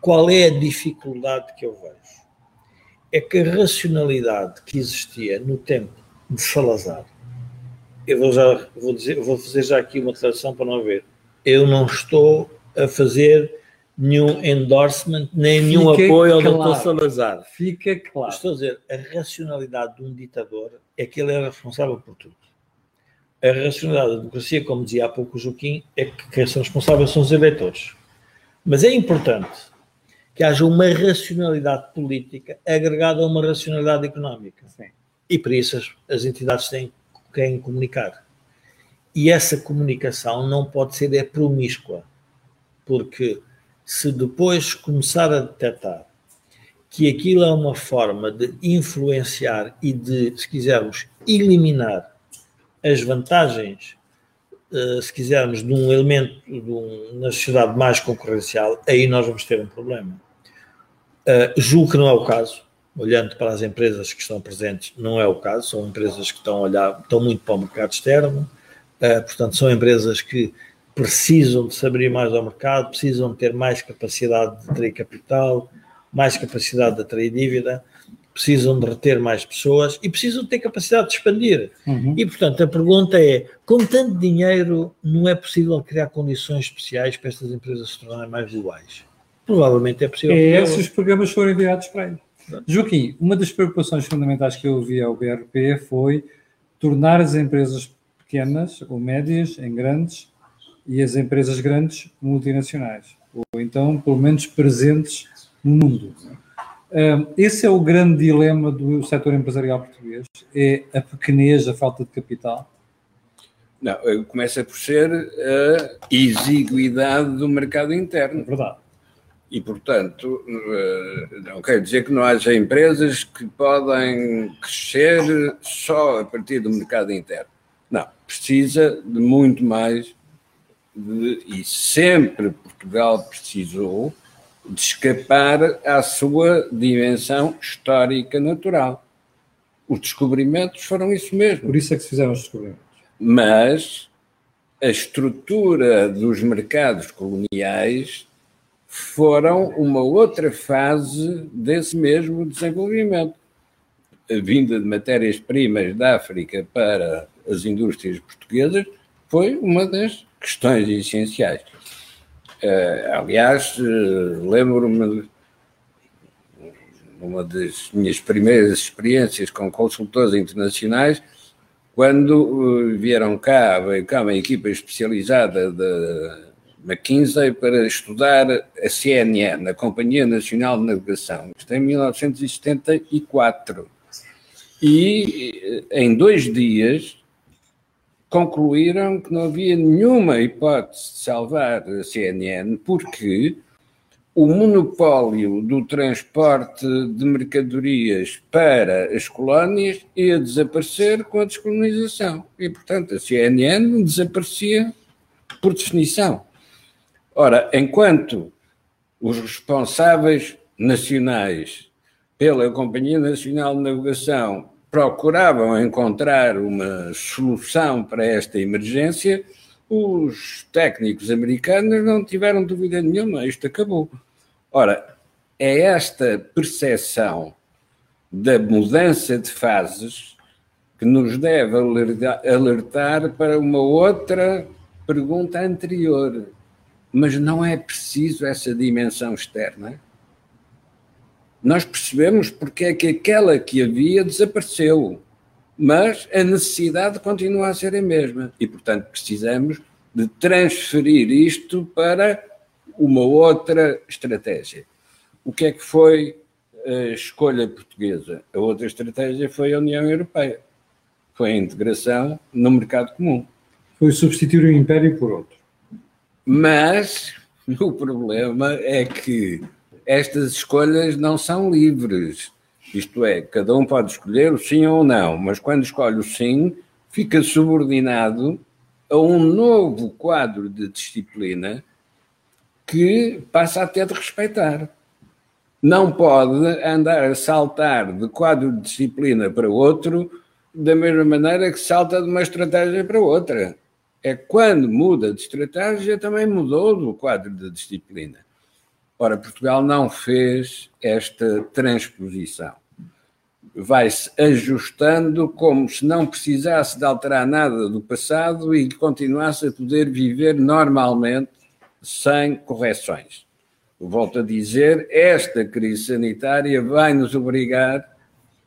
qual é a dificuldade que eu vejo? É que a racionalidade que existia no tempo de Salazar. Eu vou, já, vou, dizer, vou fazer já aqui uma declaração para não ver. Eu não estou a fazer nenhum endorsement, nem Fica nenhum apoio ao claro. Dr. Salazar. Fica claro. Estou a dizer, a racionalidade de um ditador é que ele é responsável por tudo. A racionalidade da democracia, como dizia há pouco o Joaquim, é que quem são responsáveis são os eleitores. Mas é importante que haja uma racionalidade política agregada a uma racionalidade económica. Sim. E por isso as, as entidades têm quem comunicar. E essa comunicação não pode ser é promíscua, porque se depois começar a detectar que aquilo é uma forma de influenciar e de, se quisermos, eliminar as vantagens, uh, se quisermos, de um elemento de um, na sociedade mais concorrencial, aí nós vamos ter um problema. Uh, julgo que não é o caso, olhando para as empresas que estão presentes, não é o caso, são empresas que estão a olhar, estão muito para o mercado externo, uh, portanto, são empresas que precisam de se abrir mais ao mercado, precisam de ter mais capacidade de atrair capital, mais capacidade de atrair dívida, precisam de reter mais pessoas e precisam de ter capacidade de expandir. Uhum. E, portanto, a pergunta é: com tanto dinheiro, não é possível criar condições especiais para estas empresas se tornarem mais globais? Provavelmente é possível. É esses os programas foram enviados para aí. Joaquim, uma das preocupações fundamentais que eu ouvi ao BRP foi tornar as empresas pequenas ou médias em grandes e as empresas grandes multinacionais, ou então, pelo menos, presentes no mundo. Esse é o grande dilema do setor empresarial português, é a pequenez, a falta de capital? Não, começa por ser a exiguidade do mercado interno. É verdade. E, portanto, eh, não quer dizer que não haja empresas que podem crescer só a partir do mercado interno. Não, precisa de muito mais de, e sempre Portugal precisou de escapar à sua dimensão histórica natural. Os descobrimentos foram isso mesmo. Por isso é que se fizeram os descobrimentos. Mas a estrutura dos mercados coloniais foram uma outra fase desse mesmo desenvolvimento. A vinda de matérias-primas da África para as indústrias portuguesas foi uma das questões essenciais. Uh, aliás, uh, lembro-me uma das minhas primeiras experiências com consultores internacionais, quando uh, vieram cá, veio cá uma equipa especializada da McKinsey para estudar a CNN, a Companhia Nacional de Navegação, isto em 1974. E em dois dias concluíram que não havia nenhuma hipótese de salvar a CNN porque o monopólio do transporte de mercadorias para as colónias ia desaparecer com a descolonização. E, portanto, a CNN desaparecia por definição. Ora, enquanto os responsáveis nacionais pela Companhia Nacional de Navegação procuravam encontrar uma solução para esta emergência, os técnicos americanos não tiveram dúvida nenhuma, isto acabou. Ora, é esta percepção da mudança de fases que nos deve alertar para uma outra pergunta anterior. Mas não é preciso essa dimensão externa? Nós percebemos porque é que aquela que havia desapareceu, mas a necessidade continua a ser a mesma e, portanto, precisamos de transferir isto para uma outra estratégia. O que é que foi a escolha portuguesa? A outra estratégia foi a União Europeia. Foi a integração no mercado comum. Foi substituir o império por outro. Mas o problema é que estas escolhas não são livres. Isto é, cada um pode escolher o sim ou não, mas quando escolhe o sim, fica subordinado a um novo quadro de disciplina que passa a ter de respeitar. Não pode andar a saltar de quadro de disciplina para outro da mesma maneira que salta de uma estratégia para outra. É quando muda de estratégia, também mudou do quadro de disciplina. Ora, Portugal não fez esta transposição. vai-se ajustando como se não precisasse de alterar nada do passado e continuasse a poder viver normalmente sem correções. Volto a dizer, esta crise sanitária vai nos obrigar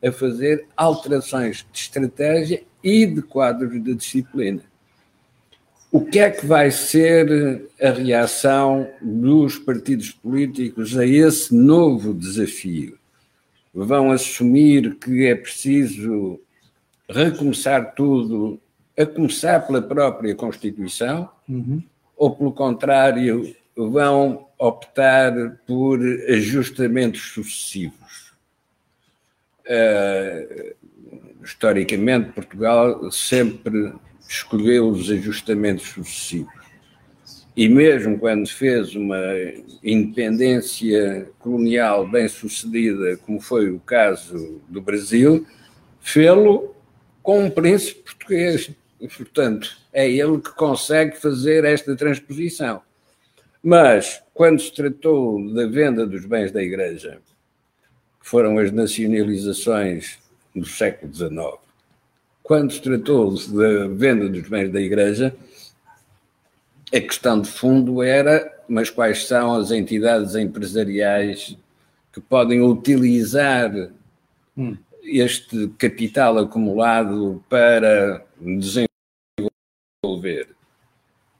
a fazer alterações de estratégia e de quadros de disciplina. O que é que vai ser a reação dos partidos políticos a esse novo desafio? Vão assumir que é preciso recomeçar tudo, a começar pela própria Constituição, uhum. ou, pelo contrário, vão optar por ajustamentos sucessivos? Uh, historicamente, Portugal sempre escolheu os ajustamentos sucessivos. E mesmo quando fez uma independência colonial bem sucedida, como foi o caso do Brasil, fê-lo com um príncipe português. E, portanto, é ele que consegue fazer esta transposição. Mas, quando se tratou da venda dos bens da Igreja, que foram as nacionalizações do século XIX, quando se tratou da venda dos bens da Igreja, a questão de fundo era: mas quais são as entidades empresariais que podem utilizar hum. este capital acumulado para desenvolver?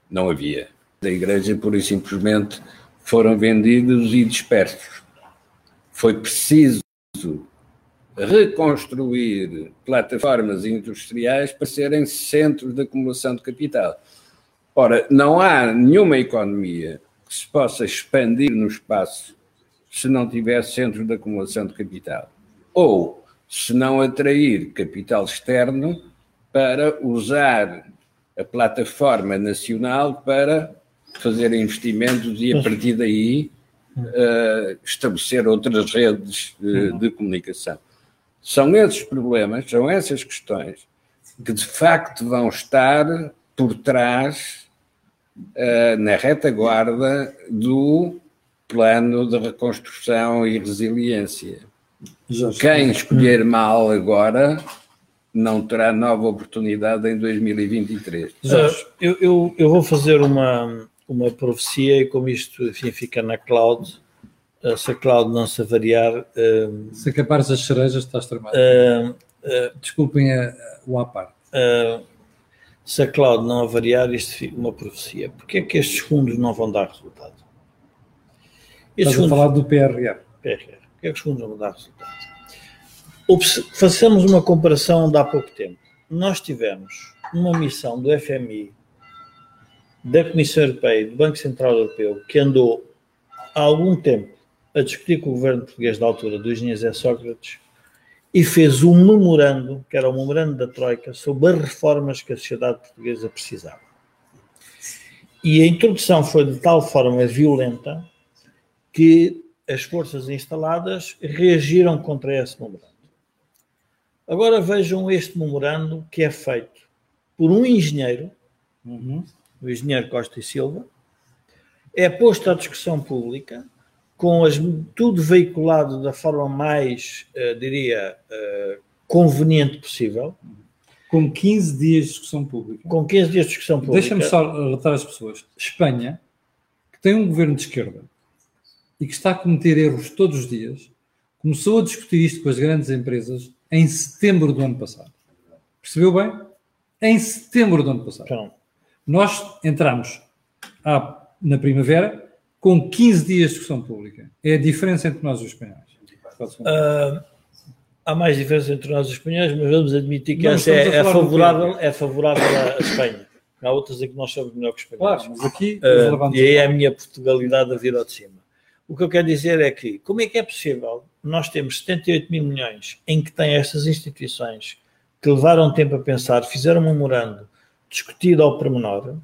Não havia. Da Igreja, pura e simplesmente, foram vendidos e dispersos. Foi preciso reconstruir plataformas industriais para serem centros de acumulação de capital. Ora, não há nenhuma economia que se possa expandir no espaço se não tiver centros de acumulação de capital. Ou se não atrair capital externo para usar a plataforma nacional para fazer investimentos e a partir daí uh, estabelecer outras redes uh, de comunicação. São esses problemas, são essas questões que de facto vão estar por trás, uh, na retaguarda do plano de reconstrução e resiliência. Quem escolher mal agora não terá nova oportunidade em 2023. Uh, eu, eu, eu, vou fazer uma, uma profecia e como isto enfim, fica na cloud, se a cloud não se avariar. Uh, se acabares as cerejas, estás tramado. Uh, uh, Desculpem a, o à parte. se a cloud não avariar, isto fica uma profecia. Porquê é que estes fundos não vão dar resultado? Estes Estás fundos, a falar do PRR. PRR. Porquê é que os fundos não vão dar resultado? Façamos uma comparação de há pouco tempo. Nós tivemos uma missão do FMI, da Comissão Europeia e do Banco Central Europeu que andou há algum tempo a discutir com o governo português da altura do engenheiro Zé Sócrates e fez um memorando, que era o memorando da Troika, sobre as reformas que a sociedade portuguesa precisava. E a introdução foi de tal forma violenta que as forças instaladas reagiram contra esse memorando. Agora vejam este memorando que é feito por um engenheiro, uhum. o engenheiro Costa e Silva, é posto à discussão pública com as, tudo veiculado da forma mais, uh, diria, uh, conveniente possível. Com 15 dias de discussão pública. Com 15 dias de discussão pública. Deixa-me só relatar às pessoas. Espanha, que tem um governo de esquerda e que está a cometer erros todos os dias, começou a discutir isto com as grandes empresas em setembro do ano passado. Percebeu bem? Em setembro do ano passado. Então. Nós entramos na primavera com 15 dias de discussão pública. É a diferença entre nós e os espanhóis. Uh, há mais diferença entre nós e os espanhóis, mas vamos admitir que essa é, é, favorável, é favorável à Espanha. Há outras em que nós somos melhor que os espanhóis. Claro, mas aqui... Uh, e aí é a minha Portugalidade a vir ao de cima. O que eu quero dizer é que, como é que é possível nós temos 78 mil milhões em que tem estas instituições que levaram tempo a pensar, fizeram um memorando, discutido ao pormenor,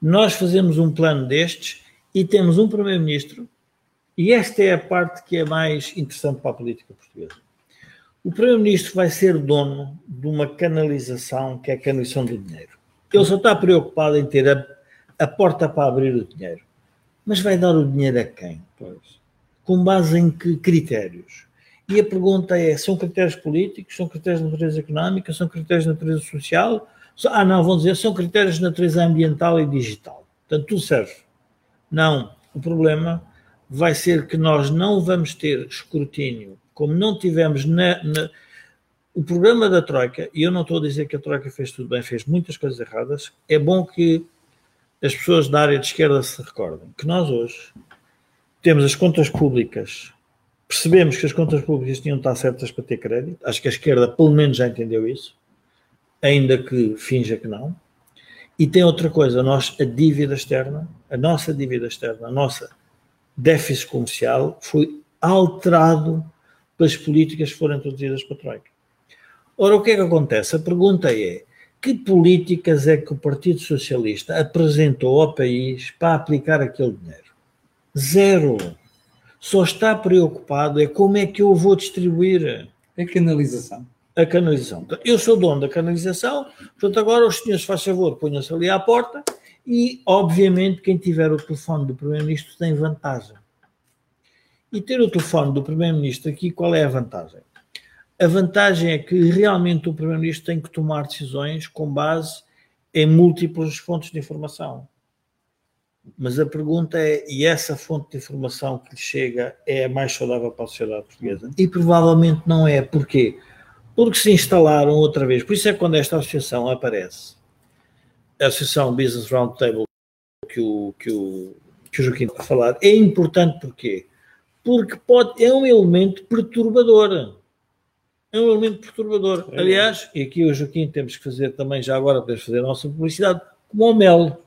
nós fazemos um plano destes e temos um primeiro-ministro, e esta é a parte que é mais interessante para a política portuguesa. O primeiro-ministro vai ser dono de uma canalização que é a canalização do dinheiro. Ele só está preocupado em ter a, a porta para abrir o dinheiro. Mas vai dar o dinheiro a quem? Pois. Com base em que critérios? E a pergunta é: são critérios políticos, são critérios de natureza económica, são critérios de natureza social? Ah, não, vão dizer, são critérios de natureza ambiental e digital. Portanto, tudo serve. Não. O problema vai ser que nós não vamos ter escrutínio, como não tivemos na, na o problema da Troika, e eu não estou a dizer que a Troika fez tudo bem, fez muitas coisas erradas, é bom que as pessoas da área de esquerda se recordem que nós hoje temos as contas públicas, percebemos que as contas públicas tinham de estar certas para ter crédito, acho que a esquerda pelo menos já entendeu isso, ainda que finja que não. E tem outra coisa, nós, a dívida externa, a nossa dívida externa, a nossa déficit comercial foi alterado pelas políticas que foram introduzidas para a Troika. Ora, o que é que acontece? A pergunta é: que políticas é que o Partido Socialista apresentou ao país para aplicar aquele dinheiro? Zero. Só está preocupado é como é que eu vou distribuir. A canalização. A canalização. Eu sou dono da canalização, portanto, agora os senhores, faz favor, ponham-se ali à porta e, obviamente, quem tiver o telefone do Primeiro-Ministro tem vantagem. E ter o telefone do Primeiro-Ministro aqui, qual é a vantagem? A vantagem é que realmente o Primeiro-Ministro tem que tomar decisões com base em múltiplas fontes de informação. Mas a pergunta é: e essa fonte de informação que lhe chega é a mais saudável para a sociedade portuguesa? E provavelmente não é. Porquê? Porque se instalaram outra vez. Por isso é que quando esta associação aparece, a Associação Business Roundtable, que o, que o, que o Joaquim está a falar, é importante porquê? Porque pode, é um elemento perturbador é um elemento perturbador. É. Aliás, e aqui o Joaquim temos que fazer também, já agora podemos fazer a nossa publicidade, como o mel.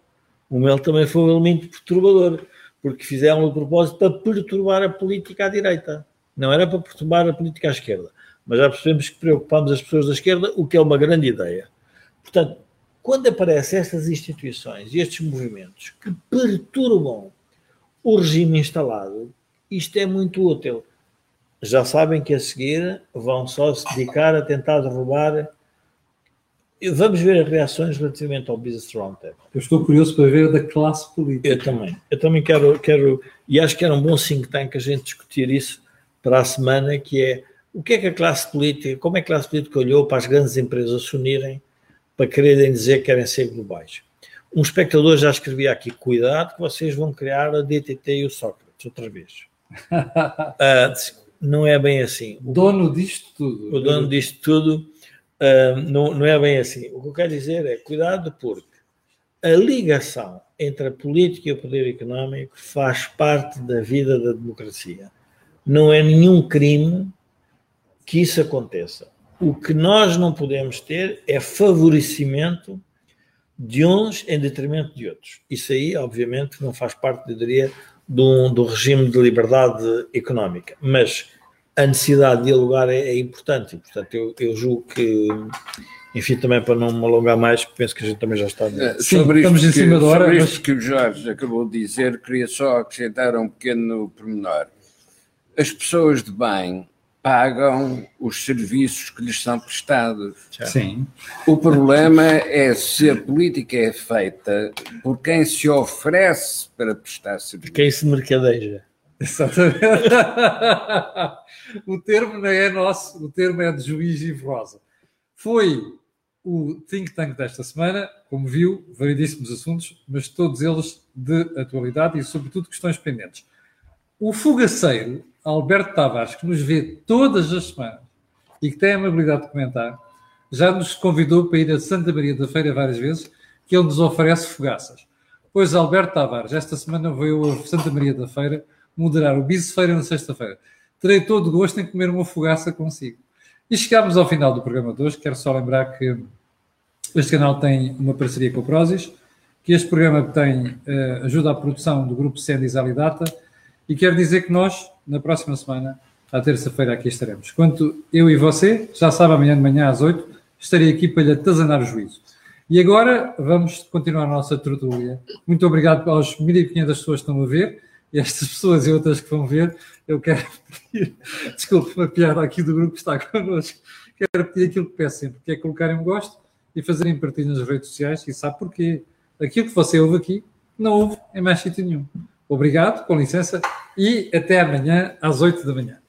O mel também foi um elemento perturbador, porque fizeram o propósito para perturbar a política à direita. Não era para perturbar a política à esquerda. Mas já percebemos que preocupamos as pessoas da esquerda, o que é uma grande ideia. Portanto, quando aparecem estas instituições e estes movimentos que perturbam o regime instalado, isto é muito útil já sabem que a seguir vão só se dedicar a tentar derrubar. Vamos ver as reações relativamente ao Business Roundtable. Eu estou curioso para ver da classe política. Eu também. Eu também quero, quero, e acho que era um bom think tank a gente discutir isso para a semana, que é o que é que a classe política, como é que a classe política olhou para as grandes empresas se unirem para quererem dizer que querem ser globais. Um espectador já escrevia aqui, cuidado que vocês vão criar a DTT e o Sócrates outra vez. uh, não é bem assim. O dono disto tudo. O dono disto tudo uh, não, não é bem assim. O que eu quero dizer é cuidado porque a ligação entre a política e o poder económico faz parte da vida da democracia. Não é nenhum crime que isso aconteça. O que nós não podemos ter é favorecimento de uns em detrimento de outros. Isso aí, obviamente, não faz parte, eu diria, do, do regime de liberdade económica. Mas a necessidade de dialogar é, é importante e, portanto, eu, eu, julgo que, enfim, também para não me alongar mais, penso que a gente também já está. É, Sim, sobre estamos em cima que, da hora. Sobre mas... isto que o Jorge acabou de dizer, queria só acrescentar um pequeno pormenor. As pessoas de bem pagam os serviços que lhes são prestados. Sim. O problema é se a política é feita por quem se oferece para prestar serviços. Quem se mercadeja. Exatamente. o termo não é nosso, o termo é de Juiz e Rosa. Foi o think tank desta semana, como viu, variedíssimos assuntos, mas todos eles de atualidade e, sobretudo, questões pendentes. O fugaceiro, Alberto Tavares, que nos vê todas as semanas e que tem a amabilidade de comentar, já nos convidou para ir a Santa Maria da Feira várias vezes, que ele nos oferece fogaças. Pois Alberto Tavares, esta semana veio a Santa Maria da Feira moderar o Biso Feira na sexta-feira. Terei todo o gosto em comer uma fogaça consigo. E chegámos ao final do programa de hoje. Quero só lembrar que este canal tem uma parceria com o Prozis, que este programa tem uh, ajuda à produção do grupo Sendis Alidata e quero dizer que nós, na próxima semana, à terça-feira, aqui estaremos. Quanto eu e você, já sabe, amanhã de manhã às 8, estarei aqui para lhe atazanar o juízo. E agora vamos continuar a nossa tertúlia. Muito obrigado aos 1.500 pessoas que estão a ver e estas pessoas e outras que vão ver, eu quero pedir, desculpe uma piada aqui do grupo que está connosco, quero pedir aquilo que peço sempre, que é colocarem um gosto e fazerem partilha nas redes sociais e sabe porquê. Aquilo que você ouve aqui, não ouve em mais sítio nenhum. Obrigado, com licença, e até amanhã às 8 da manhã.